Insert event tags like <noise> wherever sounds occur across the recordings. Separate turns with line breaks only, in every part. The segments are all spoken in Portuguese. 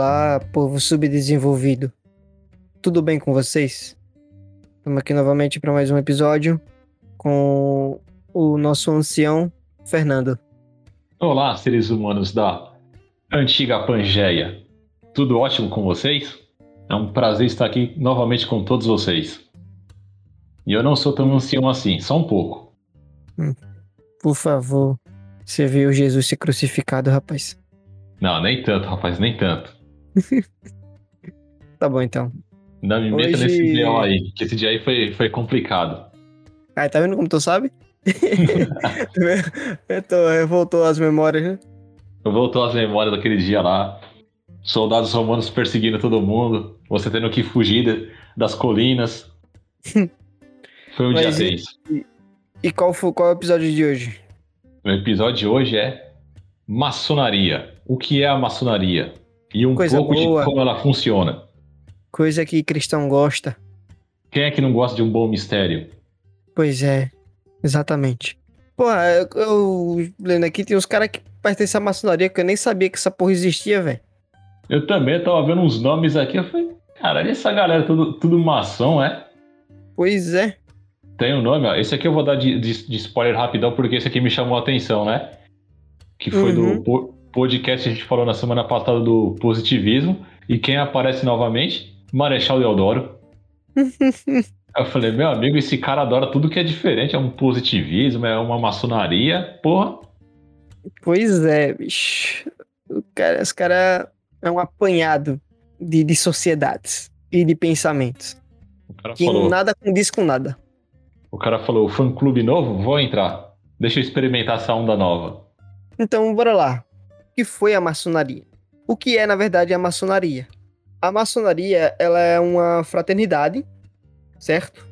Olá, povo subdesenvolvido. Tudo bem com vocês? Estamos aqui novamente para mais um episódio com o nosso ancião Fernando.
Olá, seres humanos da antiga Pangeia. Tudo ótimo com vocês? É um prazer estar aqui novamente com todos vocês. E eu não sou tão ancião assim, só um pouco.
Hum, por favor, você viu Jesus ser crucificado, rapaz?
Não, nem tanto, rapaz, nem tanto.
Tá bom, então.
Não me meta Hoje... nesse dia aí, que esse dia aí foi, foi complicado.
Ah, tá vendo como tu sabe? <laughs> tô, voltou as memórias, né?
Voltou as memórias daquele dia lá. Soldados romanos perseguindo todo mundo. Você tendo que fugir das colinas. <laughs> Foi um Mas dia tenso.
E, e qual, foi, qual é o episódio de hoje?
O episódio de hoje é maçonaria. O que é a maçonaria? E um Coisa pouco boa. de como ela funciona.
Coisa que cristão gosta.
Quem é que não gosta de um bom mistério?
Pois é, exatamente. Pô, eu, eu lendo aqui, tem uns caras que pertencem à maçonaria que eu nem sabia que essa porra existia, velho.
Eu também tava vendo uns nomes aqui, eu falei, cara, essa galera tudo, tudo maçom, é?
Pois é.
Tem um nome, ó. Esse aqui eu vou dar de, de, de spoiler rapidão, porque esse aqui me chamou a atenção, né? Que foi uhum. do podcast que a gente falou na semana passada do positivismo. E quem aparece novamente? Marechal Deodoro. eu falei, meu amigo, esse cara adora tudo que é diferente. É um positivismo, é uma maçonaria, porra.
Pois é, bicho. O cara, esse cara é um apanhado de, de sociedades e de pensamentos. que falou, nada condiz com nada.
O cara falou, fã clube novo? Vou entrar. Deixa eu experimentar essa onda nova.
Então, bora lá. Que foi a maçonaria? O que é, na verdade, a maçonaria? A maçonaria, ela é uma fraternidade, certo?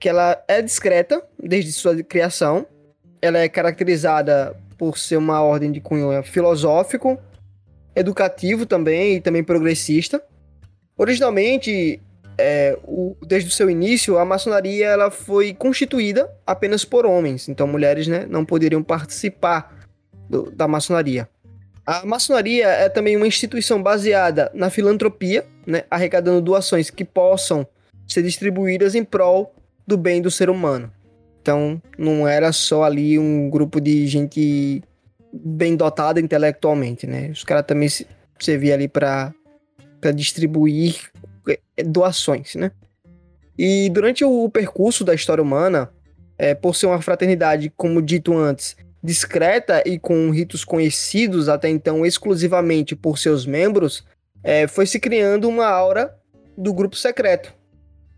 Que ela é discreta desde sua criação. Ela é caracterizada por ser uma ordem de cunho filosófico, educativo também e também progressista. Originalmente, é, o, desde o seu início, a maçonaria ela foi constituída apenas por homens, então mulheres né, não poderiam participar do, da maçonaria. A maçonaria é também uma instituição baseada na filantropia, né, arrecadando doações que possam ser distribuídas em prol do bem do ser humano. Então, não era só ali um grupo de gente bem dotada intelectualmente, né? Os caras também se serviam ali para distribuir é, doações, né? E durante o percurso da história humana, é, por ser uma fraternidade, como dito antes, discreta e com ritos conhecidos até então exclusivamente por seus membros, é, foi se criando uma aura do grupo secreto,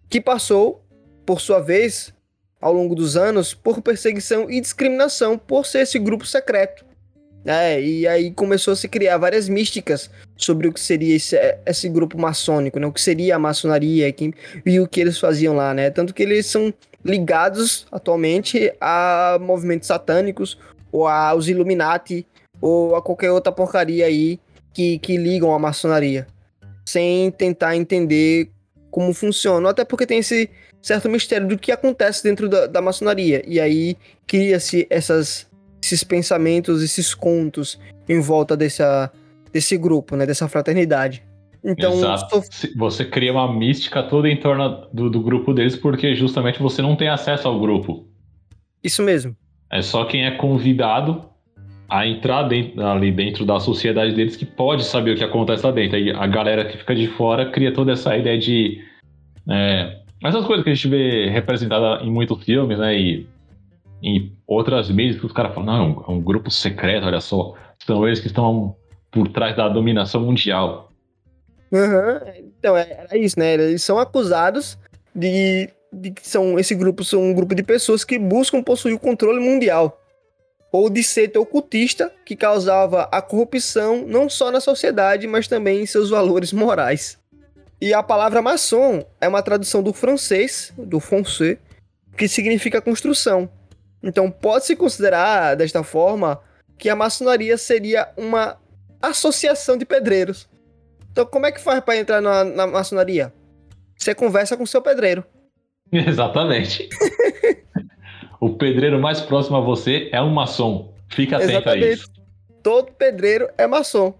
que passou, por sua vez, ao longo dos anos, por perseguição e discriminação por ser esse grupo secreto. É, e aí começou a se criar várias místicas sobre o que seria esse, esse grupo maçônico, né? O que seria a maçonaria que, e o que eles faziam lá, né? Tanto que eles são ligados atualmente a movimentos satânicos ou aos Illuminati ou a qualquer outra porcaria aí que, que ligam à maçonaria, sem tentar entender como funciona, até porque tem esse certo mistério do que acontece dentro da, da maçonaria, e aí cria-se essas esses pensamentos, esses contos em volta dessa, desse grupo, né? Dessa fraternidade. Então,
Exato. você cria uma mística toda em torno do, do grupo deles, porque justamente você não tem acesso ao grupo.
Isso mesmo.
É só quem é convidado a entrar dentro, ali dentro da sociedade deles que pode saber o que acontece lá dentro. Aí a galera que fica de fora cria toda essa ideia de. É, essas coisas que a gente vê representada em muitos filmes, né? E em outras mídias que os caras falam, não, é um grupo secreto, olha só, são eles que estão por trás da dominação mundial.
Uhum. Então, é, é isso, né? Eles são acusados de, de que são, esse grupo são um grupo de pessoas que buscam possuir o controle mundial. Ou de ser ocultista que causava a corrupção não só na sociedade, mas também em seus valores morais. E a palavra maçom é uma tradução do francês, do français, que significa construção. Então pode-se considerar desta forma que a maçonaria seria uma associação de pedreiros. Então como é que faz para entrar na, na, maçonaria? Você conversa com seu pedreiro. <laughs>
Exatamente. <laughs> o pedreiro mais próximo a você é um maçom. Fica atento Exatamente. a isso.
Todo pedreiro é maçom.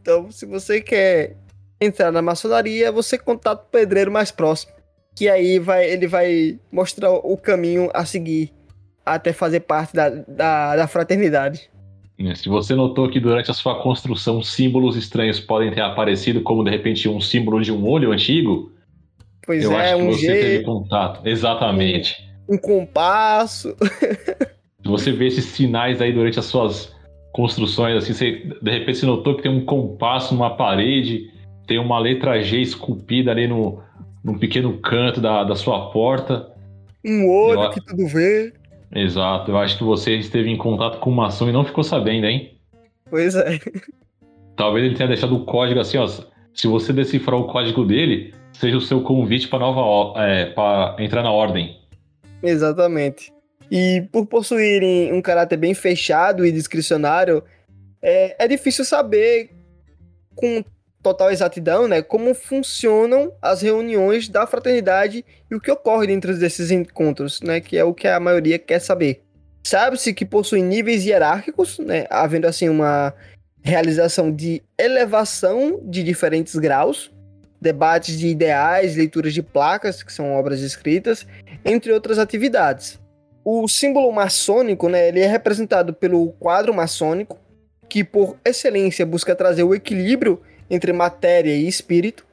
Então, se você quer entrar na maçonaria, você contata o pedreiro mais próximo. Que aí vai, ele vai mostrar o caminho a seguir até fazer parte da, da, da fraternidade.
É, se você notou que durante a sua construção símbolos estranhos podem ter aparecido, como de repente um símbolo de um olho antigo,
pois
eu
é,
acho que
um
você
G,
teve contato. Exatamente.
Um, um compasso. <laughs>
Se você vê esses sinais aí durante as suas construções, assim, você de repente você notou que tem um compasso numa parede, tem uma letra G esculpida ali no, num pequeno canto da, da sua porta.
Um olho
Eu-
que tudo vê.
Exato, eu acho que você esteve em contato com uma ação e não ficou sabendo, hein?
Pois é.
Talvez ele tenha deixado o código assim, ó. Se você decifrar o código dele, seja o seu convite para nova é, para entrar na ordem.
Exatamente. E por possuírem um caráter bem fechado e discricionário, é, é difícil saber com total exatidão né, como funcionam as reuniões da fraternidade e o que ocorre dentro desses encontros, né, que é o que a maioria quer saber. Sabe-se que possuem níveis hierárquicos, né, havendo assim uma realização de elevação de diferentes graus, debates de ideais, leituras de placas, que são obras escritas, entre outras atividades. O símbolo maçônico, né, ele é representado pelo quadro maçônico, que por excelência busca trazer o equilíbrio entre matéria e espírito.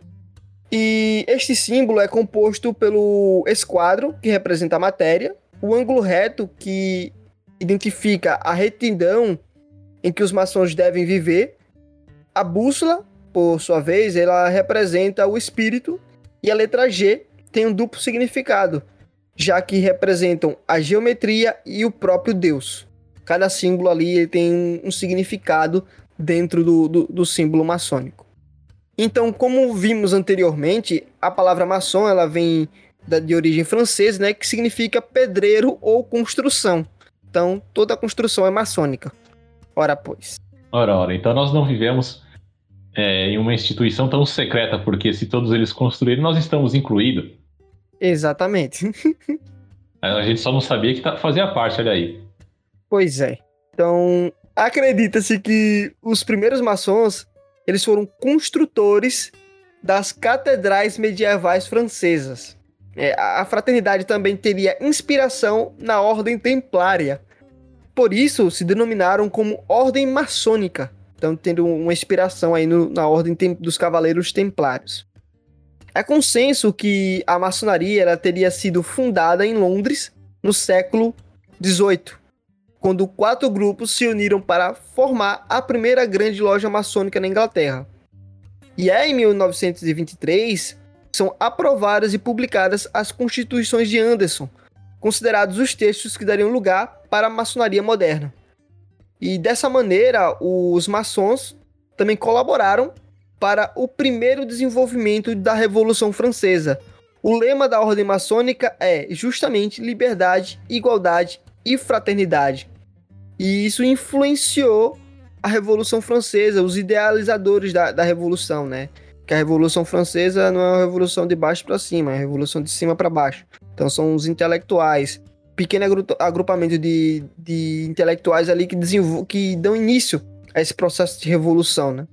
E este símbolo é composto pelo esquadro, que representa a matéria, o ângulo reto, que identifica a retidão em que os maçons devem viver, a bússola, por sua vez, ela representa o espírito, e a letra G tem um duplo significado, já que representam a geometria e o próprio Deus. Cada símbolo ali tem um, significado dentro do, do, do símbolo maçônico. Então, como vimos anteriormente, a palavra maçom ela vem da, de origem francesa, né, que significa pedreiro ou construção. Então, toda construção é maçônica. Ora, pois.
Ora, ora, então nós não vivemos é, em uma instituição tão secreta, porque se todos eles construíram, nós estamos incluídos.
Exatamente. <laughs>
A gente só não sabia que tá- fazia parte, olha aí.
Pois é. Então, acredita-se que os primeiros maçons, eles foram construtores das catedrais medievais francesas. É, a fraternidade também teria inspiração na ordem templária. Por isso, se denominaram como ordem maçônica. Então, tendo uma inspiração aí no- na ordem dos cavaleiros templários. É consenso que a maçonaria ela teria sido fundada em Londres no século XVIII quando quatro grupos se uniram para formar a primeira grande loja maçônica na Inglaterra. E é em 1923 são aprovadas e publicadas as Constituições de Anderson, considerados os textos que dariam lugar para a maçonaria moderna. E dessa maneira, os maçons também colaboraram para o primeiro desenvolvimento da Revolução Francesa. O lema da ordem maçônica é justamente liberdade, igualdade e fraternidade. E isso influenciou a Revolução Francesa, os idealizadores da, da Revolução, né? Que a Revolução Francesa não é uma revolução de baixo para cima, é uma revolução de cima para baixo. Então são os intelectuais, pequeno agru- agrupamento de, de intelectuais ali que, que dão início a esse processo de revolução, né?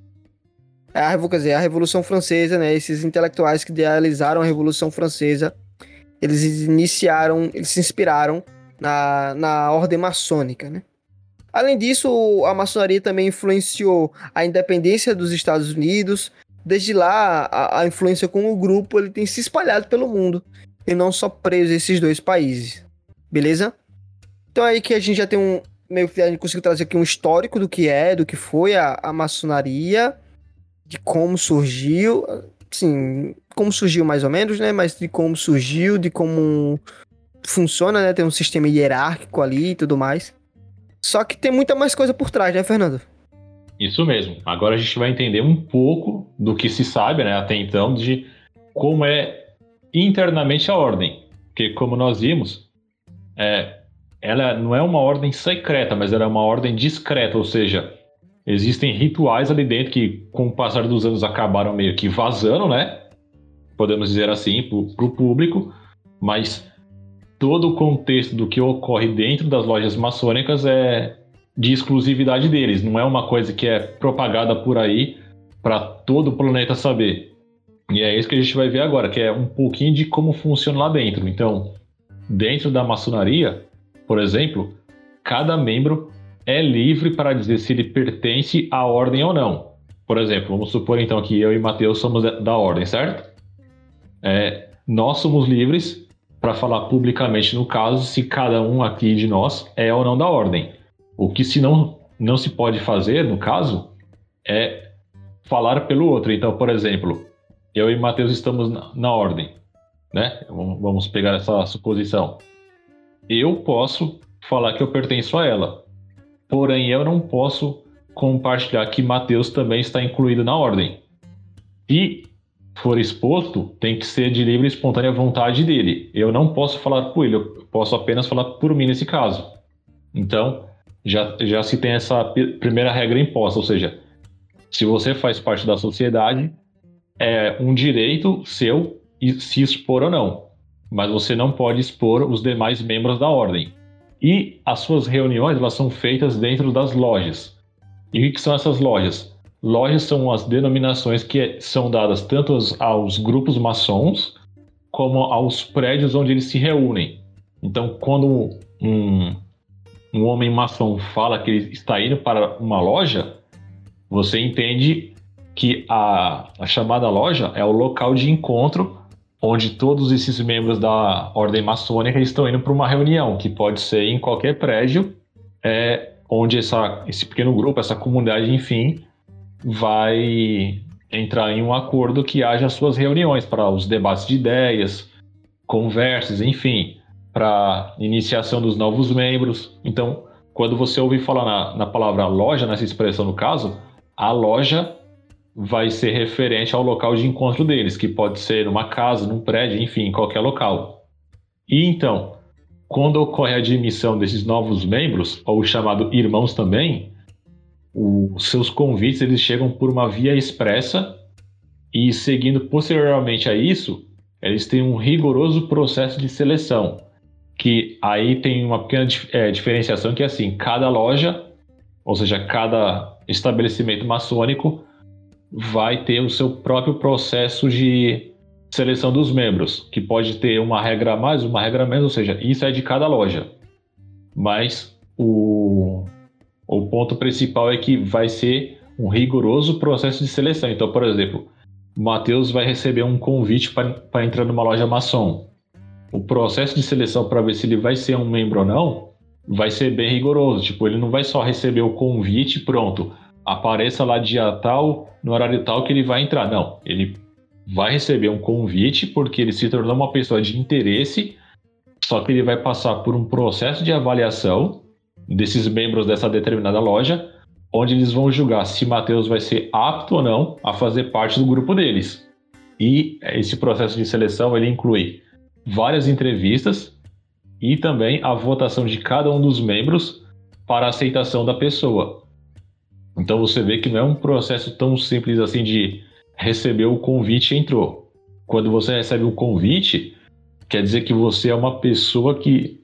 A, revo- quer dizer, a Revolução Francesa, né? Esses intelectuais que idealizaram a Revolução Francesa, eles iniciaram, eles se inspiraram na, na ordem maçônica, né? Além disso, a maçonaria também influenciou a independência dos Estados Unidos. Desde lá, a, a influência com o grupo ele tem se espalhado pelo mundo e não só preso a esses dois países. Beleza? Então é aí que a gente já tem um meio que a gente conseguiu trazer aqui um histórico do que é, do que foi a, a maçonaria, de como surgiu, sim, como surgiu mais ou menos, né? Mas de como surgiu, de como funciona, né? Tem um sistema hierárquico ali e tudo mais. Só que tem muita mais coisa por trás, né, Fernando?
Isso mesmo. Agora a gente vai entender um pouco do que se sabe, né, até então, de como é internamente a ordem. Porque, como nós vimos, é, ela não é uma ordem secreta, mas ela é uma ordem discreta, ou seja, existem rituais ali dentro que, com o passar dos anos, acabaram meio que vazando, né? Podemos dizer assim, para o público, mas todo o contexto do que ocorre dentro das lojas maçônicas é de exclusividade deles, não é uma coisa que é propagada por aí para todo o planeta saber. E é isso que a gente vai ver agora, que é um pouquinho de como funciona lá dentro. Então, dentro da maçonaria, por exemplo, cada membro é livre para dizer se ele pertence à ordem ou não. Por exemplo, vamos supor então que eu e Mateus somos da ordem, certo? É, nós somos livres para falar publicamente, no caso, se cada um aqui de nós é ou não da ordem. O que se não, não se pode fazer, no caso, é falar pelo outro. Então, por exemplo, eu e Mateus estamos na, na ordem, né? Vamos pegar essa suposição. Eu posso falar que eu pertenço a ela, porém eu não posso compartilhar que Mateus também está incluído na ordem. Se for exposto, tem que ser de livre e espontânea vontade dele. Eu não posso falar por ele, eu posso apenas falar por mim nesse caso. Então, já, já se tem essa primeira regra imposta, ou seja, se você faz parte da sociedade, é um direito seu se expor ou não, mas você não pode expor os demais membros da ordem. E as suas reuniões elas são feitas dentro das lojas. E o que são essas lojas? Lojas são as denominações que são dadas tanto aos, aos grupos maçons como aos prédios onde eles se reúnem. Então, quando um, um homem maçom fala que ele está indo para uma loja, você entende que a, a chamada loja é o local de encontro onde todos esses membros da ordem maçônica estão indo para uma reunião, que pode ser em qualquer prédio, é, onde essa, esse pequeno grupo, essa comunidade, enfim, vai entrar em um acordo que haja suas reuniões para os debates de ideias, conversas, enfim, para iniciação dos novos membros. Então, quando você ouve falar na, na palavra loja, nessa expressão no caso, a loja vai ser referente ao local de encontro deles, que pode ser numa casa, num prédio, enfim, em qualquer local. E então, quando ocorre a admissão desses novos membros, ou chamado irmãos também, os seus convites eles chegam por uma via expressa e seguindo posteriormente a isso, eles têm um rigoroso processo de seleção, que aí tem uma pequena é, diferenciação que é assim, cada loja, ou seja, cada estabelecimento maçônico vai ter o seu próprio processo de seleção dos membros, que pode ter uma regra mais, uma regra menos, ou seja, isso é de cada loja. Mas o, o ponto principal é que vai ser um rigoroso processo de seleção. Então, por exemplo, o Matheus vai receber um convite para entrar numa loja maçom. O processo de seleção para ver se ele vai ser um membro ou não vai ser bem rigoroso. Tipo, ele não vai só receber o convite pronto apareça lá dia tal, no horário tal que ele vai entrar. Não, ele vai receber um convite porque ele se tornou uma pessoa de interesse, só que ele vai passar por um processo de avaliação desses membros dessa determinada loja, onde eles vão julgar se Matheus vai ser apto ou não a fazer parte do grupo deles. E esse processo de seleção ele inclui várias entrevistas e também a votação de cada um dos membros para a aceitação da pessoa. Então você vê que não é um processo tão simples assim de receber o convite e entrou. Quando você recebe o convite, quer dizer que você é uma pessoa que,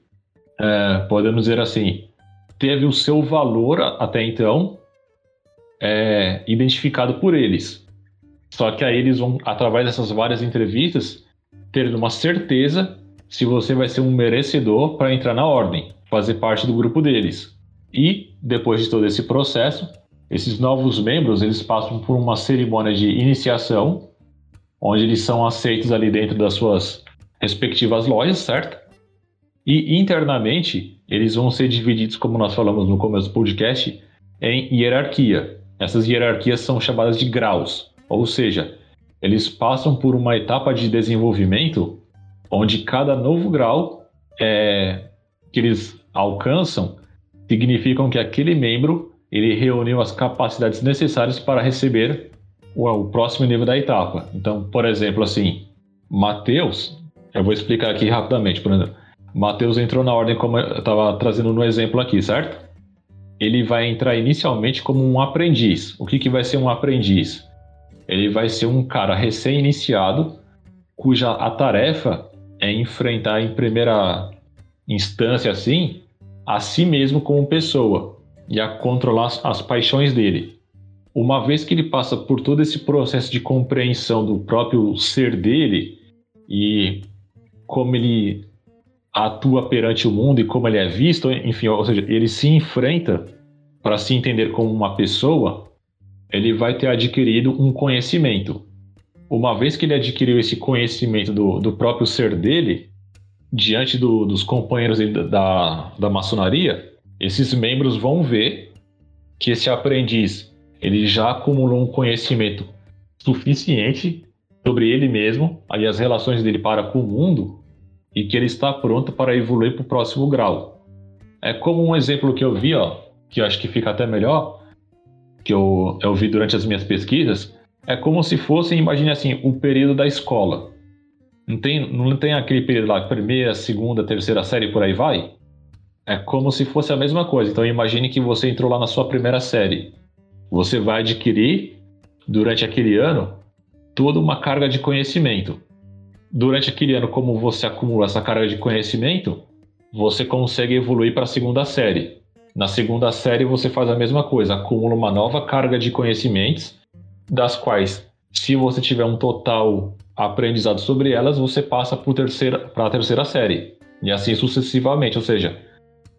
é, podemos dizer assim, teve o seu valor até então é, identificado por eles. Só que aí eles vão, através dessas várias entrevistas, ter uma certeza se você vai ser um merecedor para entrar na ordem, fazer parte do grupo deles. E, depois de todo esse processo, esses novos membros, eles passam por uma cerimônia de iniciação, onde eles são aceitos ali dentro das suas respectivas lojas, certo? E internamente, eles vão ser divididos, como nós falamos no começo do podcast, em hierarquia. Essas hierarquias são chamadas de graus, ou seja, eles passam por uma etapa de desenvolvimento onde cada novo grau é, que eles alcançam significam que aquele membro ele reuniu as capacidades necessárias para receber o, o próximo nível da etapa. Então, por exemplo, assim, Mateus, eu vou explicar aqui rapidamente, por exemplo. Mateus entrou na ordem como eu estava trazendo no exemplo aqui, certo? Ele vai entrar inicialmente como um aprendiz. O que, que vai ser um aprendiz? Ele vai ser um cara recém-iniciado, cuja a tarefa é enfrentar em primeira instância, assim, a si mesmo como pessoa e a controlar as paixões dele. uma vez que ele passa por todo esse processo de compreensão do próprio ser dele e como ele atua perante o mundo e como ele é visto, enfim, ou seja, ele se enfrenta para se entender como uma pessoa, ele vai ter adquirido um conhecimento. Uma vez que ele adquiriu esse conhecimento do, do próprio ser dele, diante do, dos companheiros da, da maçonaria, esses membros vão ver que esse aprendiz ele já acumulou um conhecimento suficiente sobre ele mesmo e as relações dele para com o mundo e que ele está pronto para evoluir para o próximo grau. É como um exemplo que eu vi, ó, que eu acho que fica até melhor, que eu, eu vi durante as minhas pesquisas, é como se fosse, imagine assim, o período da escola. Não tem, não tem aquele período lá, primeira, segunda, terceira série, por aí vai? É como se fosse a mesma coisa. Então imagine que você entrou lá na sua primeira série. Você vai adquirir, durante aquele ano, toda uma carga de conhecimento. Durante aquele ano, como você acumula essa carga de conhecimento, você consegue evoluir para a segunda série. Na segunda série, você faz a mesma coisa, acumula uma nova carga de conhecimentos, das quais, se você tiver um total aprendizado sobre elas, você passa para a terceira série. E assim sucessivamente. Ou seja,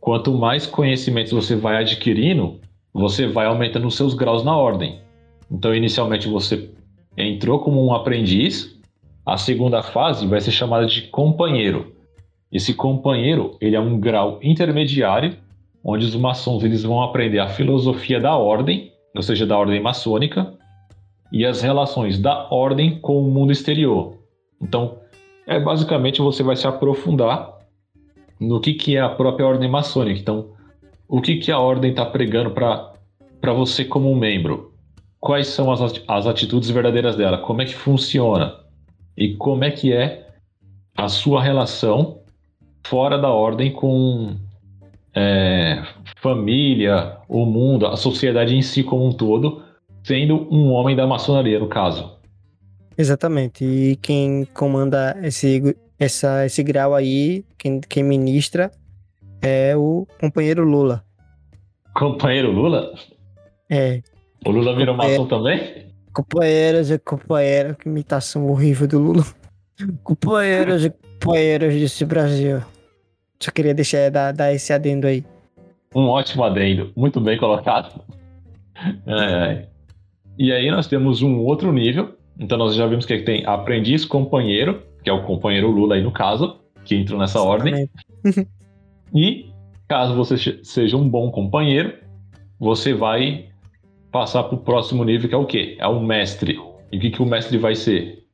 quanto mais conhecimentos você vai adquirindo, você vai aumentando os seus graus na ordem. Então, inicialmente você entrou como um aprendiz, a segunda fase vai ser chamada de companheiro. Esse companheiro, ele é um grau intermediário, onde os maçons eles vão aprender a filosofia da ordem, ou seja, da ordem maçônica, e as relações da ordem com o mundo exterior. Então, é basicamente você vai se aprofundar no que, que é a própria ordem maçônica. Então, o que, que a ordem está pregando para você como um membro? Quais são as, as atitudes verdadeiras dela? Como é que funciona? E como é que é a sua relação fora da ordem com é, família, o mundo, a sociedade em si como um todo, sendo um homem da maçonaria, no caso.
Exatamente. E quem comanda esse, essa, esse grau aí, quem, quem ministra, é o companheiro Lula.
Companheiro Lula?
É.
O Lula virou maçom também?
Companheiros e companheiras, que imitação horrível do Lula. Companheiros e companheiras desse Brasil. Só queria deixar dar, dar esse adendo aí.
Um ótimo adendo, muito bem colocado. É. E aí nós temos um outro nível. Então nós já vimos que tem aprendiz companheiro, que é o companheiro Lula aí no caso, que entrou nessa Exatamente. ordem. <laughs> e caso você seja um bom companheiro, você vai passar para o próximo nível, que é o quê? É o mestre. E o que, que o mestre vai ser?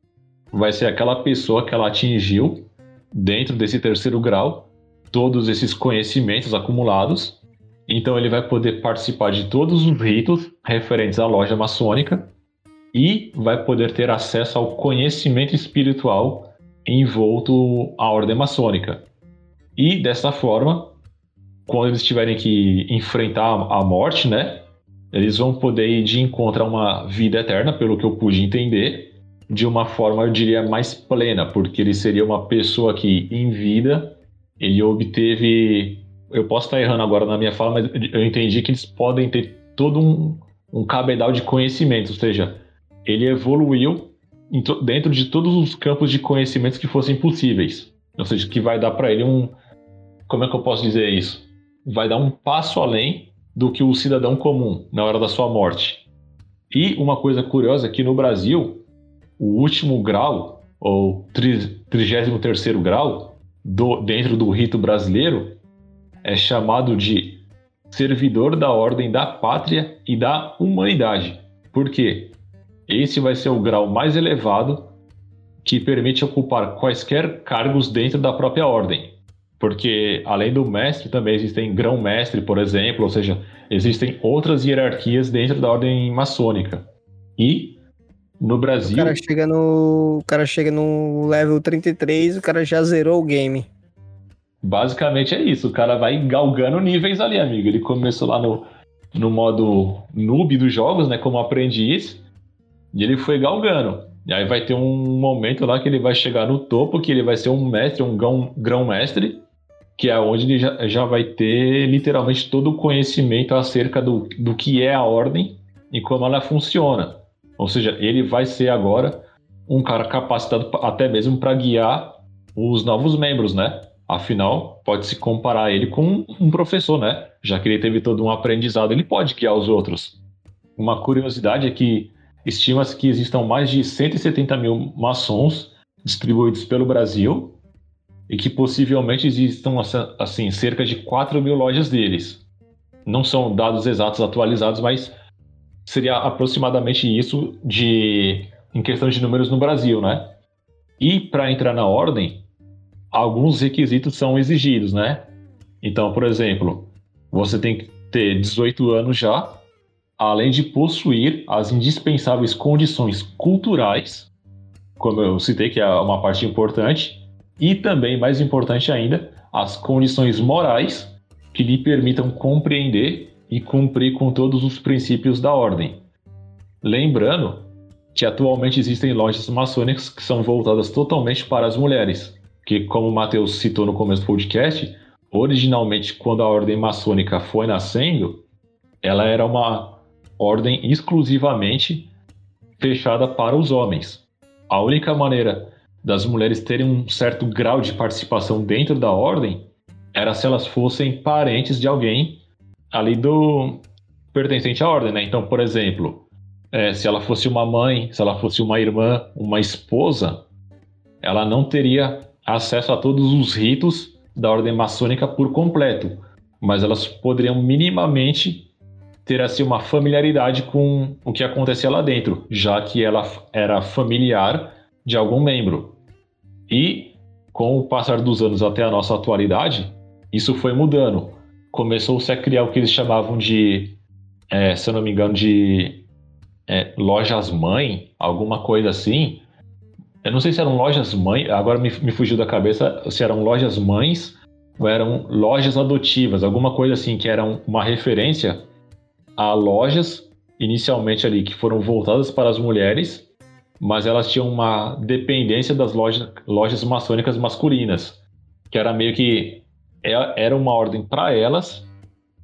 Vai ser aquela pessoa que ela atingiu dentro desse terceiro grau todos esses conhecimentos acumulados. Então ele vai poder participar de todos os ritos referentes à loja maçônica e vai poder ter acesso ao conhecimento espiritual envolto à ordem maçônica. E dessa forma, quando eles tiverem que enfrentar a morte, né, eles vão poder ir de encontro a uma vida eterna, pelo que eu pude entender, de uma forma, eu diria, mais plena, porque ele seria uma pessoa que, em vida, ele obteve. Eu posso estar errando agora na minha fala, mas eu entendi que eles podem ter todo um, um cabedal de conhecimento, ou seja, ele evoluiu dentro de todos os campos de conhecimentos que fossem possíveis. Ou seja, que vai dar para ele um. Como é que eu posso dizer isso? Vai dar um passo além do que o cidadão comum na hora da sua morte. E uma coisa curiosa é que no Brasil, o último grau, ou 33 grau, do, dentro do rito brasileiro é chamado de servidor da ordem da pátria e da humanidade. Por quê? Esse vai ser o grau mais elevado que permite ocupar quaisquer cargos dentro da própria ordem. Porque além do mestre também existem grão-mestre, por exemplo, ou seja, existem outras hierarquias dentro da ordem maçônica. E no Brasil. O
cara chega no. O cara chega no level 33, o cara já zerou o game.
Basicamente é isso. O cara vai galgando níveis ali, amigo. Ele começou lá no, no modo noob dos jogos, né? Como aprendiz. E ele foi galgando. E aí vai ter um momento lá que ele vai chegar no topo, que ele vai ser um mestre, um grão-mestre, que é onde ele já, já vai ter literalmente todo o conhecimento acerca do, do que é a ordem em como ela funciona. Ou seja, ele vai ser agora um cara capacitado até mesmo para guiar os novos membros, né? Afinal, pode-se comparar ele com um professor, né? Já que ele teve todo um aprendizado, ele pode guiar os outros. Uma curiosidade é que estima-se que existam mais de 170 mil maçons distribuídos pelo Brasil e que possivelmente existam assim cerca de 4 mil lojas deles. Não são dados exatos atualizados, mas seria aproximadamente isso de em questão de números no Brasil, né? E para entrar na ordem, alguns requisitos são exigidos, né? Então, por exemplo, você tem que ter 18 anos já, além de possuir as indispensáveis condições culturais, como eu citei, que é uma parte importante, e também, mais importante ainda, as condições morais que lhe permitam compreender e cumprir com todos os princípios da ordem. Lembrando que atualmente existem lojas maçônicas que são voltadas totalmente para as mulheres, que, como o Matheus citou no começo do podcast, originalmente, quando a ordem maçônica foi nascendo, ela era uma ordem exclusivamente fechada para os homens. A única maneira das mulheres terem um certo grau de participação dentro da ordem era se elas fossem parentes de alguém ali do pertencente à ordem, né? Então, por exemplo, é, se ela fosse uma mãe, se ela fosse uma irmã, uma esposa, ela não teria acesso a todos os ritos da ordem maçônica por completo, mas elas poderiam minimamente ter assim uma familiaridade com o que acontecia lá dentro, já que ela era familiar de algum membro. E com o passar dos anos até a nossa atualidade, isso foi mudando. Começou-se a criar o que eles chamavam de, é, se eu não me engano, de é, lojas mãe, alguma coisa assim. Eu não sei se eram lojas mãe, agora me, me fugiu da cabeça se eram lojas mães ou eram lojas adotivas, alguma coisa assim, que eram uma referência a lojas inicialmente ali que foram voltadas para as mulheres, mas elas tinham uma dependência das lojas, lojas maçônicas masculinas, que era meio que é, era uma ordem para elas,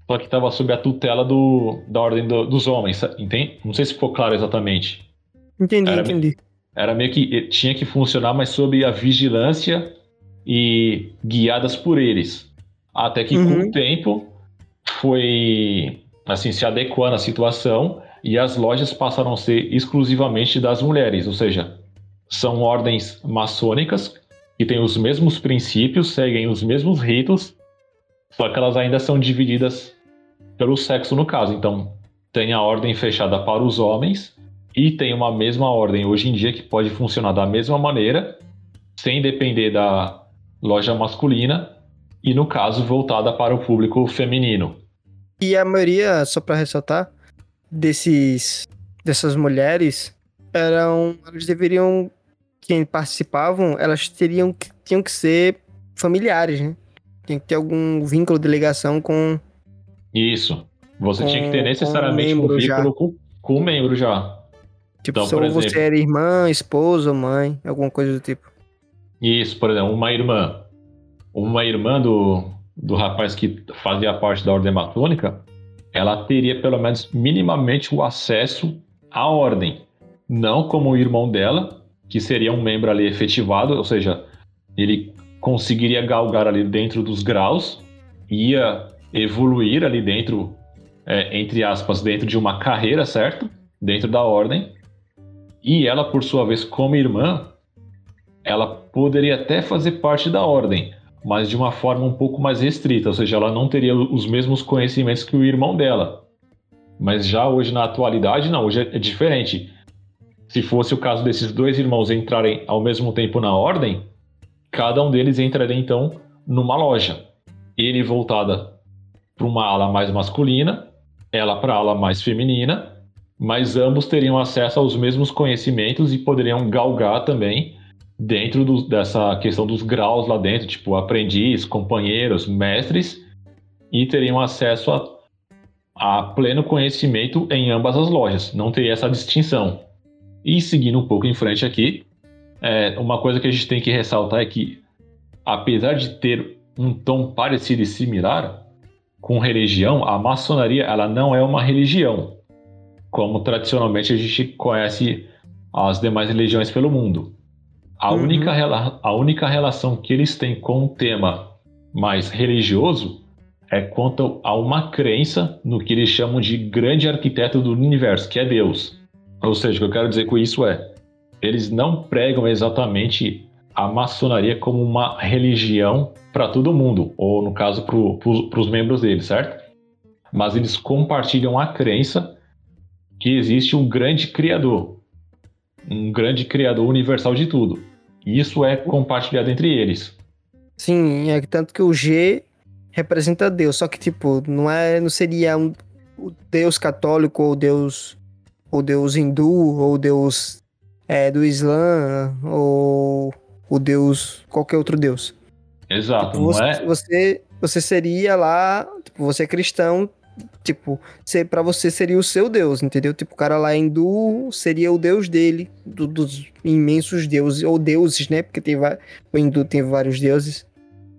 só que estava sob a tutela do, da ordem do, dos homens, entende? Não sei se ficou claro exatamente.
Entendi, era entendi.
Era meio que tinha que funcionar, mas sob a vigilância e guiadas por eles. Até que uhum. com o tempo foi assim se adequando à situação e as lojas passaram a ser exclusivamente das mulheres, ou seja, são ordens maçônicas que têm os mesmos princípios, seguem os mesmos ritos, só que elas ainda são divididas pelo sexo no caso. Então, tem a ordem fechada para os homens e tem uma mesma ordem hoje em dia que pode funcionar da mesma maneira, sem depender da loja masculina e, no caso, voltada para o público feminino.
E a maioria, só para ressaltar, desses dessas mulheres eram elas deveriam quem participavam elas teriam tinham que ser familiares né tem que ter algum vínculo de ligação com
isso. Você com, tinha que ter necessariamente um, um vínculo com, com um membro já.
Tipo, então, se por exemplo, você era irmã, esposa, mãe, alguma coisa do tipo.
Isso, por exemplo, uma irmã. Uma irmã do, do rapaz que fazia parte da ordem matônica, ela teria pelo menos minimamente o acesso à ordem. Não como o irmão dela, que seria um membro ali efetivado, ou seja, ele conseguiria galgar ali dentro dos graus, ia evoluir ali dentro, é, entre aspas, dentro de uma carreira, certo? Dentro da ordem. E ela, por sua vez, como irmã, ela poderia até fazer parte da ordem, mas de uma forma um pouco mais restrita, ou seja, ela não teria os mesmos conhecimentos que o irmão dela. Mas já hoje, na atualidade, não, hoje é diferente. Se fosse o caso desses dois irmãos entrarem ao mesmo tempo na ordem, cada um deles entraria então numa loja. Ele voltada para uma ala mais masculina, ela para a ala mais feminina, mas ambos teriam acesso aos mesmos conhecimentos e poderiam galgar também dentro do, dessa questão dos graus lá dentro, tipo aprendiz, companheiros, mestres, e teriam acesso a, a pleno conhecimento em ambas as lojas. Não teria essa distinção. E seguindo um pouco em frente aqui, é, uma coisa que a gente tem que ressaltar é que, apesar de ter um tom parecido e similar, com religião, a maçonaria ela não é uma religião. como tradicionalmente a gente conhece as demais religiões pelo mundo. A, uhum. única, a única relação que eles têm com o tema mais religioso é quanto a uma crença no que eles chamam de grande arquiteto do universo, que é Deus. Ou seja, o que eu quero dizer com isso é, eles não pregam exatamente a maçonaria como uma religião para todo mundo, ou no caso para os membros deles, certo? Mas eles compartilham a crença que existe um grande criador, um grande criador universal de tudo. E isso é compartilhado entre eles.
Sim, é tanto que o G representa Deus, só que tipo, não é, não seria um o Deus católico ou Deus ou Deus hindu ou Deus é, do Islã ou o Deus qualquer outro Deus.
Exato,
tipo, você, é? Você você seria lá, tipo, você é cristão, tipo, para você seria o seu Deus, entendeu? Tipo, o cara lá hindu seria o Deus dele, do, dos imensos deuses, ou deuses, né? Porque tem, o hindu tem vários deuses.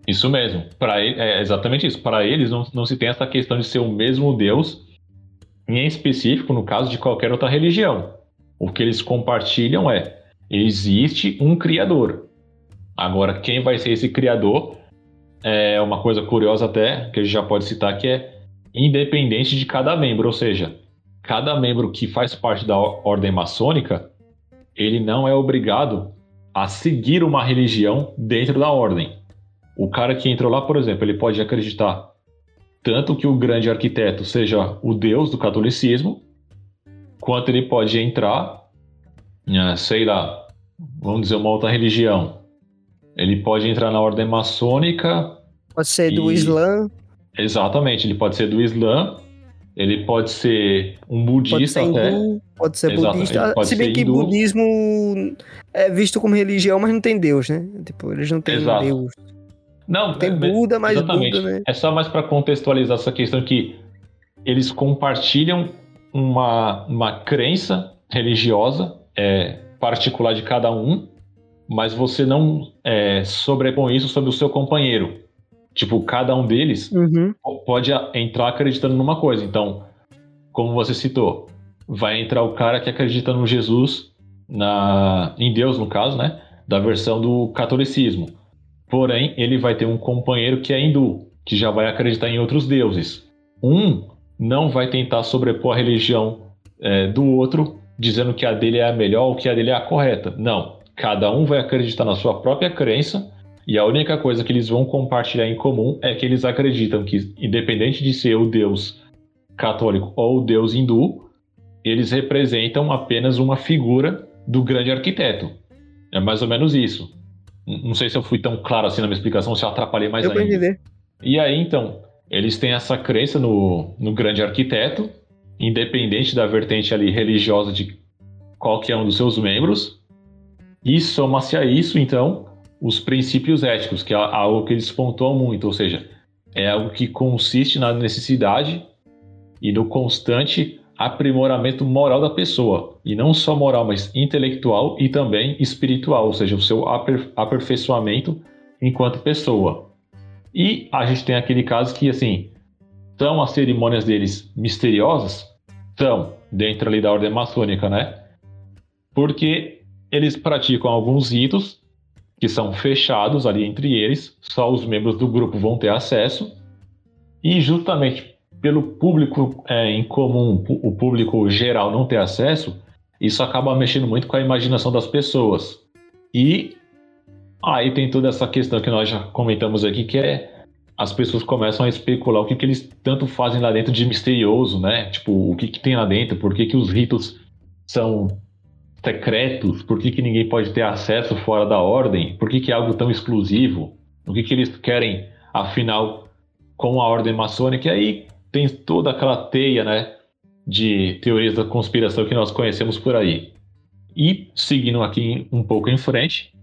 Isso mesmo. Para é exatamente isso. Para eles não, não se tem essa questão de ser o mesmo Deus, em específico no caso de qualquer outra religião. O que eles compartilham é existe um criador. Agora, quem vai ser esse criador é uma coisa curiosa até que a gente já pode citar que é independente de cada membro, ou seja, cada membro que faz parte da ordem maçônica, ele não é obrigado a seguir uma religião dentro da ordem. O cara que entrou lá, por exemplo, ele pode acreditar tanto que o grande arquiteto seja o deus do catolicismo, quanto ele pode entrar, né, sei lá, vamos dizer, uma outra religião. Ele pode entrar na ordem maçônica.
Pode ser e... do Islã.
Exatamente, ele pode ser do Islã, ele pode ser um budista
pode ser hindu,
até.
Pode ser budista. Pode Se bem que hindu. budismo é visto como religião, mas não tem Deus, né? Tipo, eles não têm Exato. Deus.
Não,
tem é, Buda, mas exatamente. Buda, né?
É só mais para contextualizar essa questão que eles compartilham uma, uma crença religiosa é, particular de cada um, mas você não é, sobrepõe isso sobre o seu companheiro. Tipo, cada um deles uhum. pode entrar acreditando numa coisa. Então, como você citou, vai entrar o cara que acredita no Jesus, na, em Deus, no caso, né? Da versão do catolicismo. Porém, ele vai ter um companheiro que é hindu, que já vai acreditar em outros deuses. Um não vai tentar sobrepor a religião é, do outro, dizendo que a dele é a melhor ou que a dele é a correta. Não. Cada um vai acreditar na sua própria crença e a única coisa que eles vão compartilhar em comum é que eles acreditam que, independente de ser o Deus católico ou o Deus hindu, eles representam apenas uma figura do grande arquiteto. É mais ou menos isso. Não sei se eu fui tão claro assim na minha explicação, se eu atrapalhei mais eu ainda. Entender. E aí, então, eles têm essa crença no, no grande arquiteto, independente da vertente ali religiosa de qualquer um dos seus membros. E soma-se a isso, então, os princípios éticos, que é algo que eles pontuam muito, ou seja, é algo que consiste na necessidade e no constante aprimoramento moral da pessoa. E não só moral, mas intelectual e também espiritual, ou seja, o seu aperfeiçoamento enquanto pessoa. E a gente tem aquele caso que, assim, são as cerimônias deles misteriosas? São, dentro ali da ordem maçônica, né? Porque eles praticam alguns ritos que são fechados ali entre eles, só os membros do grupo vão ter acesso. E justamente pelo público é, em comum, o público geral não ter acesso, isso acaba mexendo muito com a imaginação das pessoas. E aí tem toda essa questão que nós já comentamos aqui, que é as pessoas começam a especular o que, que eles tanto fazem lá dentro de misterioso, né? Tipo, o que, que tem lá dentro, por que, que os ritos são secretos, por que, que ninguém pode ter acesso fora da ordem, por que, que é algo tão exclusivo, o que, que eles querem, afinal, com a ordem maçônica. E aí tem toda aquela teia, né, de teorias da conspiração que nós conhecemos por aí. E seguindo aqui um pouco em frente,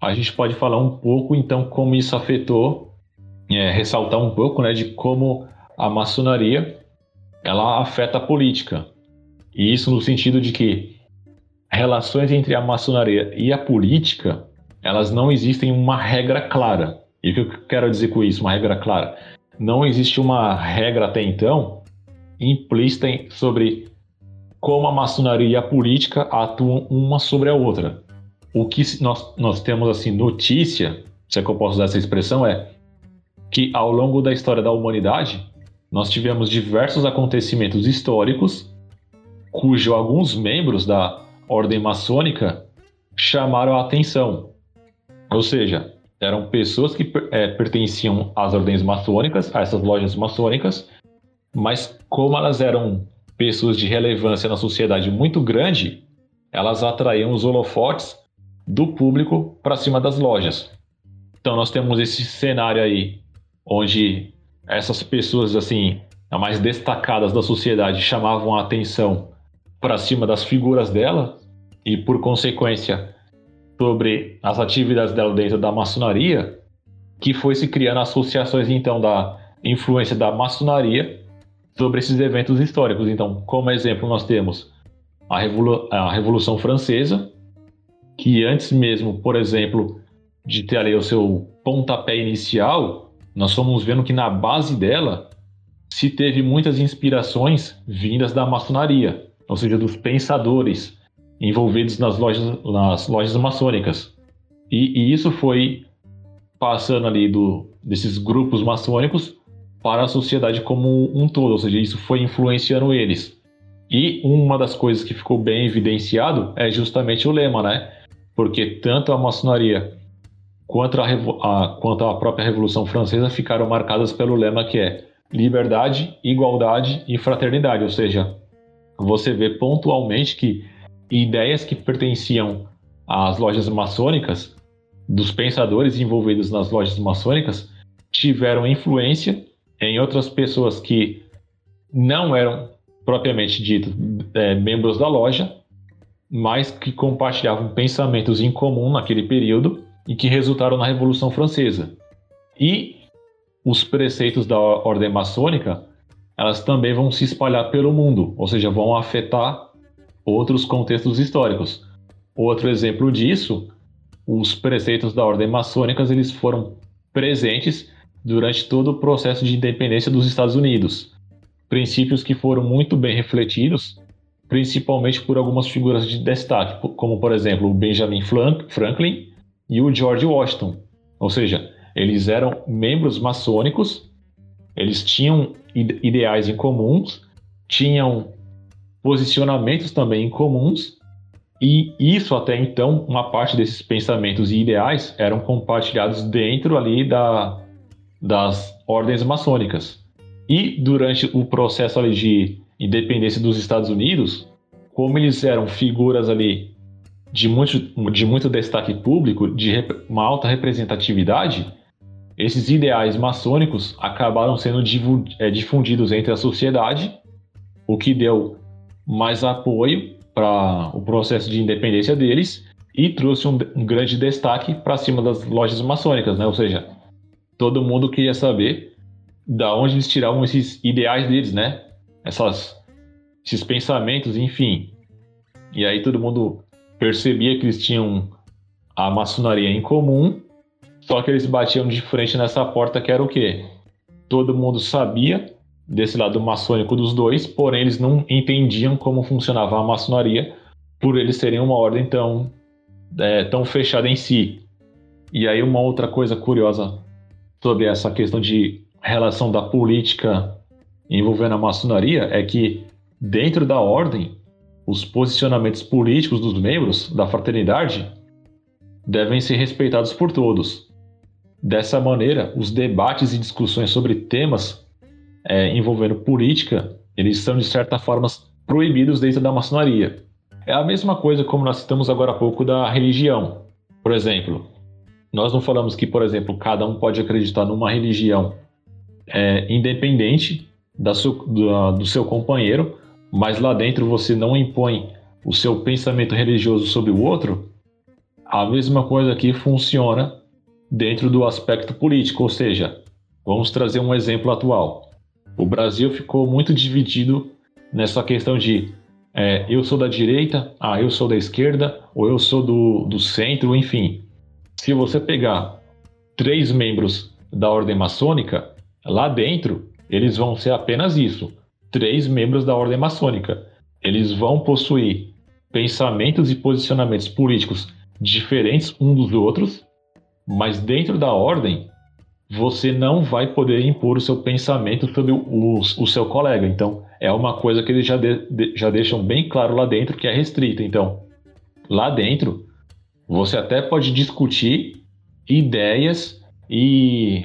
a gente pode falar um pouco então como isso afetou, é, ressaltar um pouco, né, de como a maçonaria ela afeta a política. E isso no sentido de que relações entre a maçonaria e a política, elas não existem uma regra clara. E o que eu quero dizer com isso, uma regra clara? não existe uma regra até então implícita sobre como a maçonaria e a política atuam uma sobre a outra. O que nós, nós temos assim notícia, se é que eu posso usar essa expressão, é que ao longo da história da humanidade nós tivemos diversos acontecimentos históricos cujo alguns membros da ordem maçônica chamaram a atenção. Ou seja, eram pessoas que é, pertenciam às ordens maçônicas, a essas lojas maçônicas, mas como elas eram pessoas de relevância na sociedade muito grande, elas atraíam os holofotes do público para cima das lojas. Então nós temos esse cenário aí onde essas pessoas assim, as mais destacadas da sociedade chamavam a atenção para cima das figuras dela e por consequência sobre as atividades dela dentro da maçonaria, que foi se criando associações então da influência da maçonaria sobre esses eventos históricos. Então, como exemplo, nós temos a, Revolu a Revolução Francesa, que antes mesmo, por exemplo, de ter ali o seu pontapé inicial, nós fomos vendo que na base dela se teve muitas inspirações vindas da maçonaria, ou seja, dos pensadores envolvidos nas lojas, nas lojas maçônicas. E, e isso foi passando ali do, desses grupos maçônicos para a sociedade como um todo, ou seja, isso foi influenciando eles. E uma das coisas que ficou bem evidenciado é justamente o lema, né? Porque tanto a maçonaria quanto a, a, quanto a própria Revolução Francesa ficaram marcadas pelo lema que é liberdade, igualdade e fraternidade, ou seja, você vê pontualmente que ideias que pertenciam às lojas maçônicas, dos pensadores envolvidos nas lojas maçônicas, tiveram influência em outras pessoas que não eram propriamente dito é, membros da loja, mas que compartilhavam pensamentos em comum naquele período e que resultaram na Revolução Francesa. E os preceitos da ordem maçônica, elas também vão se espalhar pelo mundo, ou seja, vão afetar outros contextos históricos. Outro exemplo disso, os preceitos da ordem maçônica eles foram presentes durante todo o processo de independência dos Estados Unidos. Princípios que foram muito bem refletidos, principalmente por algumas figuras de destaque, como por exemplo o Benjamin Franklin e o George Washington. Ou seja, eles eram membros maçônicos, eles tinham ideais em comuns, tinham posicionamentos também comuns, e isso até então, uma parte desses pensamentos e ideais eram compartilhados dentro ali da, das ordens maçônicas. E durante o processo ali de independência dos Estados Unidos, como eles eram figuras ali de muito, de muito destaque público, de uma alta representatividade, esses ideais maçônicos acabaram sendo é, difundidos entre a sociedade, o que deu mais apoio para o processo de independência deles e trouxe um, um grande destaque para cima das lojas maçônicas, né? Ou seja, todo mundo queria saber da onde eles tiravam esses ideais deles, né? Essas, esses pensamentos, enfim. E aí todo mundo percebia que eles tinham a maçonaria em comum, só que eles batiam de frente nessa porta que era o quê? Todo mundo sabia desse lado maçônico dos dois, porém eles não entendiam como funcionava a maçonaria por eles serem uma ordem tão, é, tão fechada em si. E aí uma outra coisa curiosa sobre essa questão de relação da política envolvendo a maçonaria é que dentro da ordem os posicionamentos políticos dos membros da fraternidade devem ser respeitados por todos. Dessa maneira, os debates e discussões sobre temas é, envolvendo política, eles são de certa forma proibidos dentro da maçonaria. É a mesma coisa como nós citamos agora há pouco da religião. Por exemplo, nós não falamos que, por exemplo, cada um pode acreditar numa religião é, independente da seu, do, do seu companheiro, mas lá dentro você não impõe o seu pensamento religioso sobre o outro. A mesma coisa aqui funciona dentro do aspecto político, ou seja, vamos trazer um exemplo atual o Brasil ficou muito dividido nessa questão de é, eu sou da direita, ah, eu sou da esquerda, ou eu sou do, do centro, enfim. Se você pegar três membros da ordem maçônica, lá dentro eles vão ser apenas isso: três membros da ordem maçônica. eles vão possuir pensamentos e posicionamentos políticos diferentes uns dos outros, mas dentro da ordem você não vai poder impor o seu pensamento sobre o, o, seu colega. Então, é uma coisa que eles já, de, de, já deixam bem claro lá dentro que é restrita. Então, lá dentro, você até pode discutir ideias e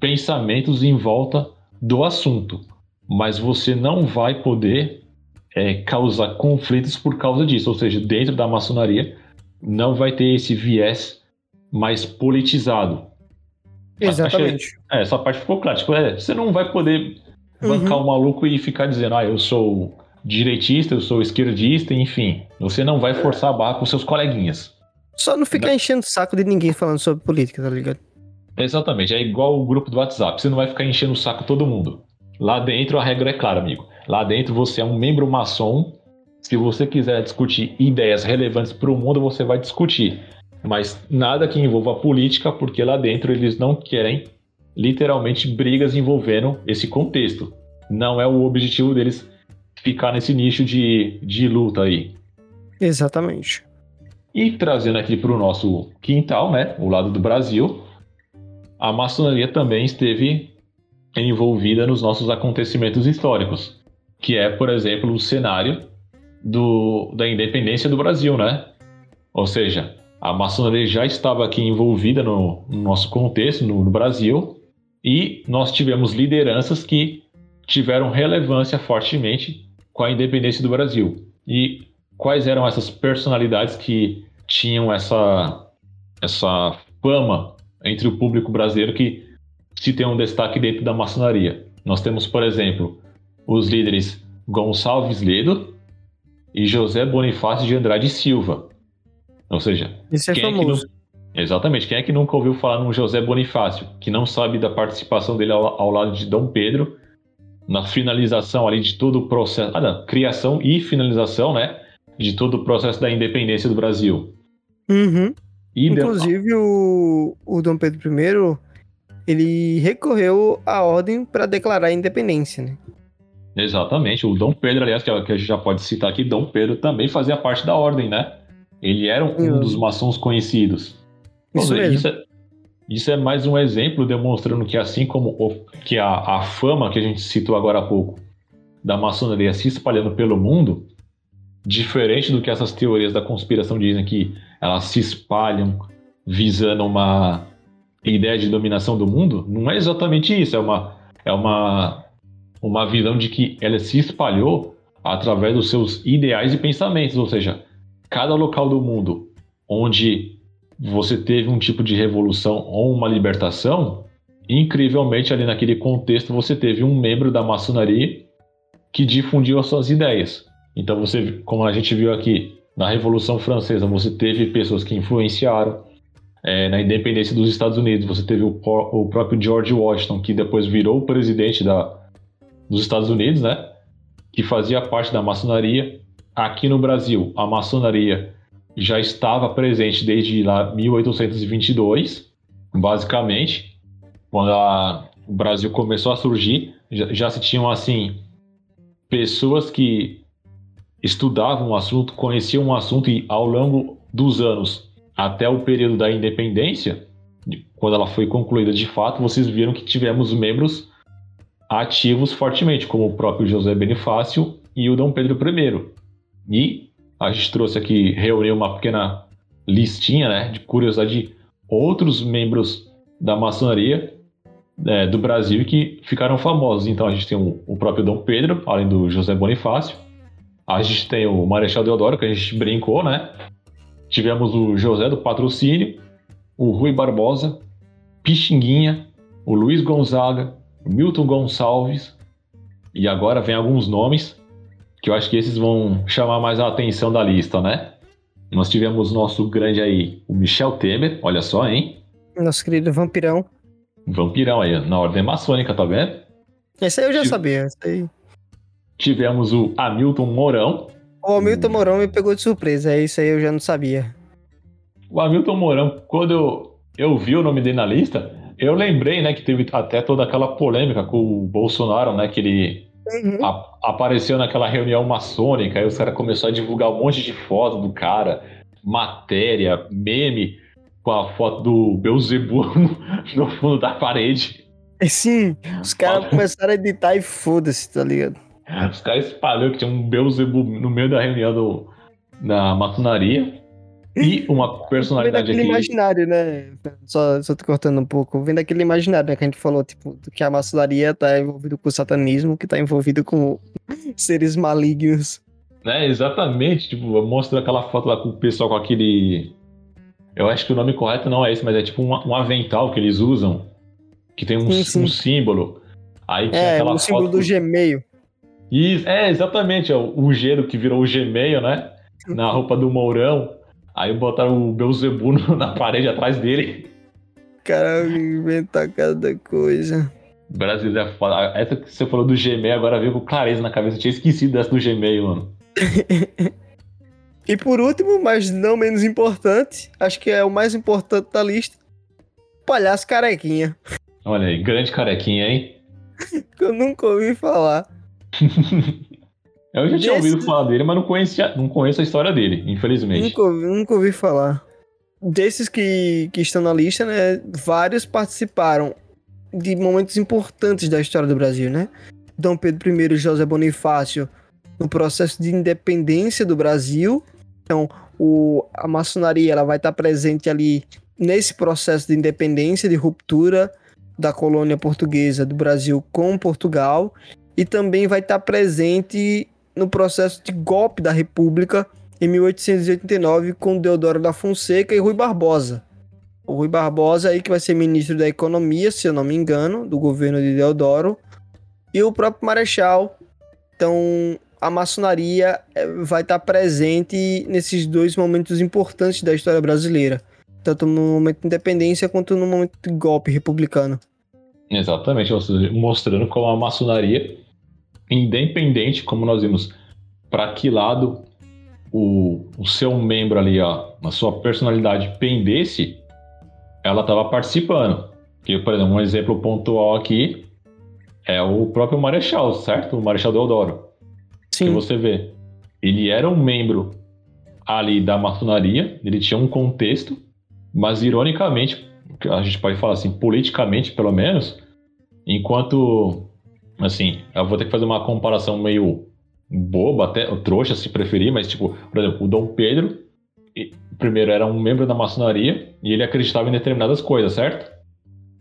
pensamentos em volta do assunto, mas você não vai poder é, causar conflitos por causa disso. Ou seja, dentro da maçonaria não vai ter esse viés mais politizado.
Exatamente.
Achei, é, essa parte ficou clara. Tipo, é, você não vai poder bancar o uhum. um maluco e ficar dizendo, ah, eu sou direitista, eu sou esquerdista, enfim. Você não vai forçar a barra com seus coleguinhas.
Só não ficar enchendo o saco de ninguém falando sobre política, tá ligado?
Exatamente, é igual o grupo do WhatsApp. Você não vai ficar enchendo o saco todo mundo. Lá dentro a regra é clara, amigo. Lá dentro você é um membro maçom. Se você quiser discutir ideias relevantes para o mundo, você vai discutir. Mas nada que envolva política, porque lá dentro eles não querem literalmente brigas envolvendo esse contexto. Não é o objetivo deles ficar nesse nicho de, de luta aí.
Exatamente.
E trazendo aqui para o nosso quintal, né, o lado do Brasil, a maçonaria também esteve envolvida nos nossos acontecimentos históricos, que é, por exemplo, o cenário do, da independência do Brasil, né? Ou seja, a maçonaria já estava aqui envolvida no, no nosso contexto, no, no Brasil, e nós tivemos lideranças que tiveram relevância fortemente com a independência do Brasil. E quais eram essas personalidades que tinham essa, essa fama entre o público brasileiro que se tem um destaque dentro da maçonaria? Nós temos, por exemplo, os líderes Gonçalves Ledo e José Bonifácio de Andrade Silva. Ou seja,
Isso é quem famoso.
É que não... Exatamente. Quem é que nunca ouviu falar no José Bonifácio, que não sabe da participação dele ao, ao lado de Dom Pedro na finalização ali de todo o processo, ah, não, criação e finalização, né, de todo o processo da independência do Brasil.
Uhum. Inclusive o, o Dom Pedro I, ele recorreu à ordem para declarar a independência, né?
Exatamente. O Dom Pedro, aliás, que, a gente já pode citar aqui, Dom Pedro também fazia parte da ordem, né? Ele era um, um dos maçons conhecidos.
Isso, mesmo.
Isso, é, isso é mais um exemplo demonstrando que assim como o, que a, a fama que a gente citou agora há pouco da maçonaria se espalhando pelo mundo, diferente do que essas teorias da conspiração dizem que elas se espalham visando uma ideia de dominação do mundo, não é exatamente isso, é uma é uma uma visão de que ela se espalhou através dos seus ideais e pensamentos, ou seja, cada local do mundo onde você teve um tipo de revolução ou uma libertação, incrivelmente ali naquele contexto você teve um membro da maçonaria que difundiu as suas ideias. Então você, como a gente viu aqui na Revolução Francesa, você teve pessoas que influenciaram. É, na independência dos Estados Unidos, você teve o, o próprio George Washington, que depois virou o presidente da, dos Estados Unidos, né? Que fazia parte da maçonaria. Aqui no Brasil, a maçonaria já estava presente desde lá 1822, basicamente, quando a, o Brasil começou a surgir, já, já se tinham assim pessoas que estudavam o assunto, conheciam o assunto e ao longo dos anos até o período da independência, quando ela foi concluída de fato, vocês viram que tivemos membros ativos fortemente, como o próprio José Benifácio e o Dom Pedro I. E a gente trouxe aqui, reuniu uma pequena listinha né, de curiosidade de outros membros da maçonaria é, do Brasil que ficaram famosos. Então a gente tem o, o, próprio Dom Pedro, além do José Bonifácio. A gente tem o Marechal Deodoro, que a gente brincou, né? Tivemos o José do Patrocínio, o Rui Barbosa, Pixinguinha, o Luiz Gonzaga, o Milton Gonçalves. E agora vem alguns nomes que eu acho que esses vão chamar mais a atenção da lista, né? Nós tivemos nosso grande aí, o Michel Temer, olha só, hein?
Nosso querido vampirão.
Vampirão aí, na ordem maçônica, tá vendo?
Esse aí eu já Tive... sabia, esse aí.
Tivemos o Hamilton Mourão.
O Hamilton Mourão me pegou de surpresa, é isso aí eu já não sabia.
O Hamilton Mourão, quando eu, eu vi o nome dele na lista, eu lembrei, né, que teve até toda aquela polêmica com o Bolsonaro, né, que ele uhum. a, apareceu naquela reunião maçônica, aí os caras começaram a divulgar um monte de foto do cara, matéria, meme, com a foto do Beuzebu <laughs> no fundo da parede.
Sim, os caras começaram a editar e foda-se, tá ligado?
Os caras espalhou que tinha um Beuzebu no meio da reunião do, da maçonaria. E <laughs> uma personalidade
aqui. imaginário, né? Só, só tô cortando um pouco. Vem daquele imaginário, né? Que a gente falou, tipo, que a maçonaria tá envolvida com o satanismo, que tá envolvido com <laughs> seres malignos.
É, exatamente. Tipo, mostra aquela foto lá com o pessoal com aquele. Eu acho que o nome correto não é esse, mas é tipo um, um avental que eles usam. Que tem um, sim, sim. um símbolo. Aí tinha
é, aquela o símbolo do Gmail.
Isso, é, exatamente. É o, o gelo que virou o Gmail, né? <laughs> Na roupa do Mourão. Aí botaram o Beuzebu na parede atrás dele.
Cara, inventa cada coisa.
Brasileiro é foda. Essa que você falou do Gmail agora veio com clareza na cabeça. Eu tinha esquecido dessa do Gmail, mano. <laughs>
e por último, mas não menos importante, acho que é o mais importante da lista: Palhaço Carequinha.
Olha aí, grande carequinha, hein? <laughs>
eu nunca ouvi falar. <laughs>
Eu já tinha Desse... ouvido falar dele, mas não, conhecia, não conheço a história dele, infelizmente.
Nunca ouvi, nunca ouvi falar. Desses que, que estão na lista, né? Vários participaram de momentos importantes da história do Brasil, né? Dom Pedro I e José Bonifácio no processo de independência do Brasil. Então, o, a maçonaria ela vai estar presente ali nesse processo de independência, de ruptura da colônia portuguesa do Brasil com Portugal. E também vai estar presente no processo de golpe da República em 1889 com Deodoro da Fonseca e Rui Barbosa. O Rui Barbosa aí que vai ser ministro da Economia, se eu não me engano, do governo de Deodoro, e o próprio Marechal. Então, a maçonaria eh, vai estar presente nesses dois momentos importantes da história brasileira, tanto no momento de independência quanto no momento de golpe republicano.
Exatamente, mostrando como a maçonaria independente, como nós vimos, para que lado o, o seu membro ali, ó, a sua personalidade pendesse, ela estava participando. Que, por exemplo, um exemplo pontual aqui é o próprio Marechal, certo? O Marechal Deodoro. Sim. Que você vê. Ele era um membro ali da maçonaria, ele tinha um contexto, mas ironicamente, a gente pode falar assim, politicamente pelo menos, enquanto Assim, eu vou ter que fazer uma comparação meio boba, até trouxa se preferir, mas tipo, por exemplo, o Dom Pedro, primeiro era um membro da maçonaria e ele acreditava em determinadas coisas, certo?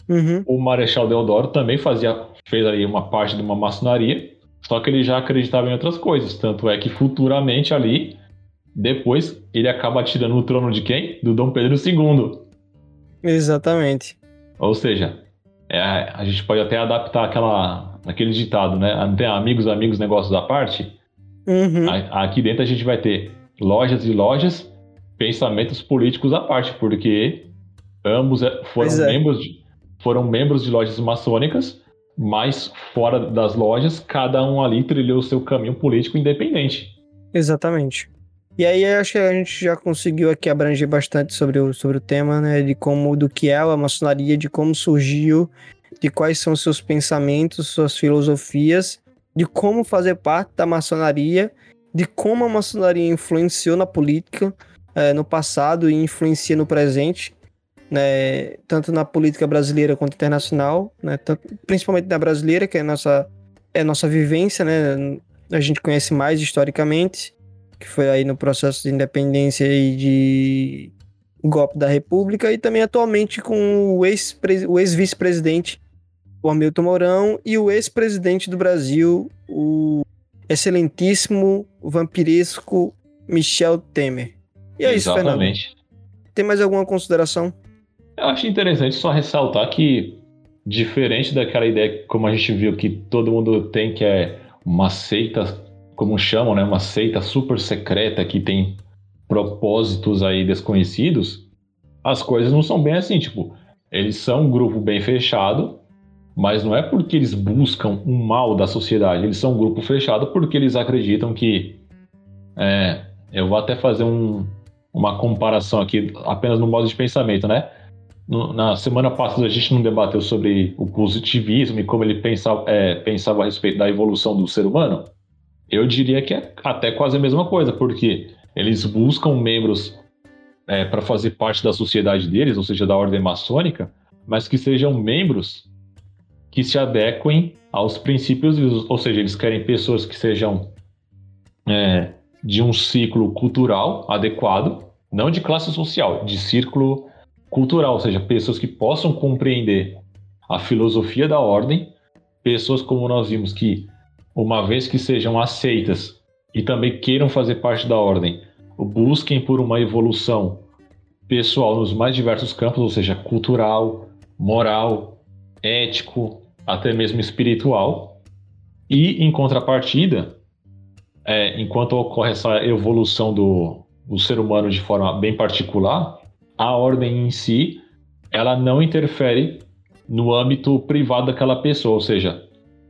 Uhum.
O Marechal Deodoro também fazia, fez ali uma parte de uma maçonaria, só que ele já acreditava em outras coisas. Tanto é que futuramente ali, depois, ele acaba tirando o trono de quem? Do Dom Pedro II.
Exatamente.
Ou seja, é, a gente pode até adaptar aquela aquele ditado, né? Tem amigos, amigos, negócios à parte.
Uhum.
Aqui dentro a gente vai ter lojas e lojas, pensamentos políticos à parte, porque ambos é, foram é. membros de, foram membros de lojas maçônicas, mas fora das lojas, cada um ali trilhou o seu caminho político independente.
Exatamente. E aí acho que a gente já conseguiu aqui abranger bastante sobre o, sobre o tema, né? De como, do que é a maçonaria, de como surgiu de quais são seus pensamentos, suas filosofias, de como fazer parte da maçonaria, de como a maçonaria influenciou na política é, no passado e influencia no presente, né, tanto na política brasileira quanto internacional, né, tanto, principalmente na brasileira, que é a nossa, é nossa vivência, né, a gente conhece mais historicamente, que foi aí no processo de independência e de golpe da República, e também atualmente com o ex-vice-presidente o Hamilton Mourão e o ex-presidente do Brasil, o excelentíssimo, vampiresco Michel Temer. E é
Exatamente. isso,
Fernando. Tem mais alguma consideração?
Eu acho interessante só ressaltar que, diferente daquela ideia, como a gente viu, que todo mundo tem, que é uma seita, como chamam, né? Uma seita super secreta que tem propósitos aí desconhecidos, as coisas não são bem assim, tipo, eles são um grupo bem fechado, mas não é porque eles buscam um mal da sociedade, eles são um grupo fechado porque eles acreditam que. É, eu vou até fazer um, uma comparação aqui, apenas no modo de pensamento, né? no, na semana passada a gente não debateu sobre o positivismo e como ele pensava, é, pensava a respeito da evolução do ser humano? Eu diria que é até quase a mesma coisa, porque eles buscam membros é, para fazer parte da sociedade deles, ou seja, da ordem maçônica, mas que sejam membros que se adequem aos princípios, ou seja, eles querem pessoas que sejam é, de um ciclo cultural adequado, não de classe social, de círculo cultural, ou seja, pessoas que possam compreender a filosofia da ordem, pessoas como nós vimos que, uma vez que sejam aceitas e também queiram fazer parte da ordem, busquem por uma evolução pessoal nos mais diversos campos, ou seja, cultural, moral, ético, até mesmo espiritual. E, em contrapartida, é, enquanto ocorre essa evolução do, do ser humano de forma bem particular, a ordem em si ela não interfere no âmbito privado daquela pessoa, ou seja,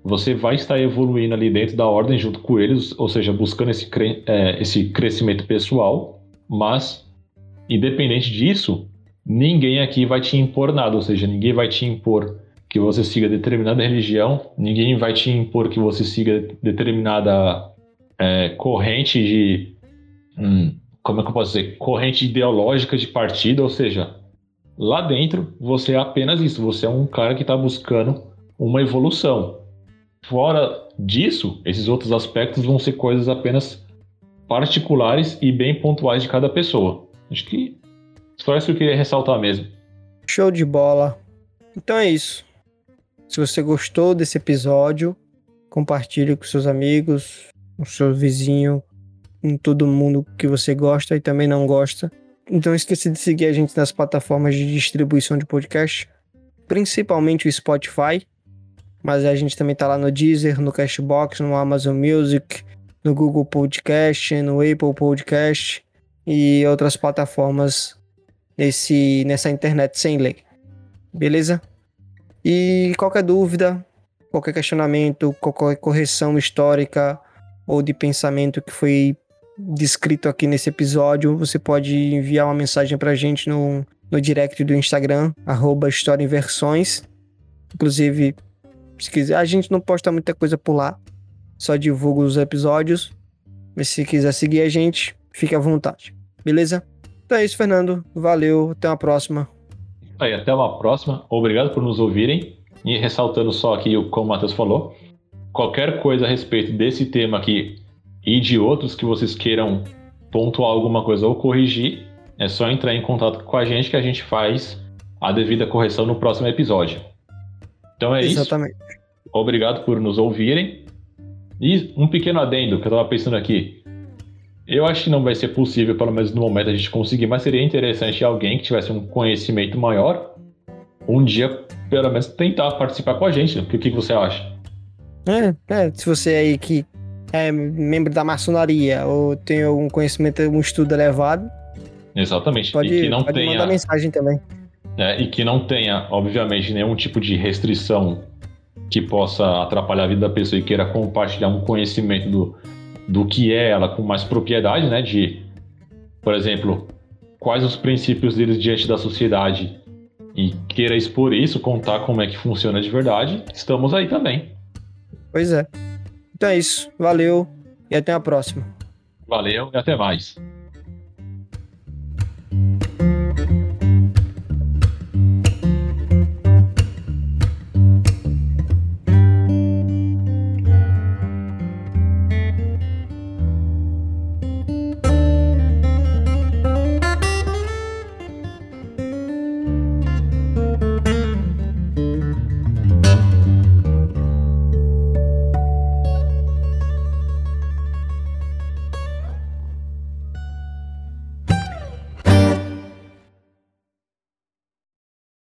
você vai estar evoluindo ali dentro da ordem junto com eles, ou seja, buscando esse, cre é, esse crescimento pessoal, mas, independente disso, ninguém aqui vai te impor nada, ou seja, ninguém vai te impor que você siga determinada religião, ninguém vai te impor que você siga determinada é, corrente de. Hum, como é que eu posso dizer? Corrente ideológica de partido, ou seja, lá dentro você é apenas isso, você é um cara que está buscando uma evolução. Fora disso, esses outros aspectos vão ser coisas apenas particulares e bem pontuais de cada pessoa. Acho que só isso que eu queria ressaltar mesmo.
Show de bola. Então é isso. Se você gostou desse episódio, compartilhe com seus amigos, com seu vizinho, com todo mundo que você gosta e também não gosta. Então esqueça de seguir a gente nas plataformas de distribuição de podcast, principalmente o Spotify mas a gente também tá lá no Deezer, no Cashbox, no Amazon Music, no Google Podcast, no Apple Podcast e outras plataformas nesse, nessa internet sem lei. Beleza? E qualquer dúvida, qualquer questionamento, qualquer correção histórica ou de pensamento que foi descrito aqui nesse episódio, você pode enviar uma mensagem pra gente no, no direct do Instagram, arroba História em Versões. Inclusive, se quiser, a gente não posta muita coisa por lá. Só divulga os episódios. Mas se quiser seguir a gente, fique à vontade. Beleza? Então é isso, Fernando. Valeu. Até uma próxima.
Aí, até uma próxima. Obrigado por nos ouvirem. E ressaltando só aqui, como o Matheus falou, qualquer coisa a respeito desse tema aqui e de outros que vocês queiram pontuar alguma coisa ou corrigir, é só entrar em contato com a gente que a gente faz a devida correção no próximo episódio. Então é
Exatamente.
isso. Obrigado por nos ouvirem. E um pequeno adendo que eu estava pensando aqui. Eu acho que não vai ser possível, pelo menos no momento, a gente conseguir, mas seria interessante alguém que tivesse um conhecimento maior, um dia, pelo menos, tentar participar com a gente. O que, que você acha?
É, é, se você aí que é membro da maçonaria ou tem algum conhecimento, um estudo elevado.
Exatamente.
Pode,
e que não
pode
tenha...
mandar mensagem também.
É, e que não tenha, obviamente, nenhum tipo de restrição que possa atrapalhar a vida da pessoa e queira compartilhar um conhecimento do, do que é ela com mais propriedade, né? De, por exemplo, quais os princípios deles diante da sociedade e queira expor isso, contar como é que funciona de verdade, estamos aí também.
Pois é. Então é isso. Valeu e até a próxima.
Valeu e até mais.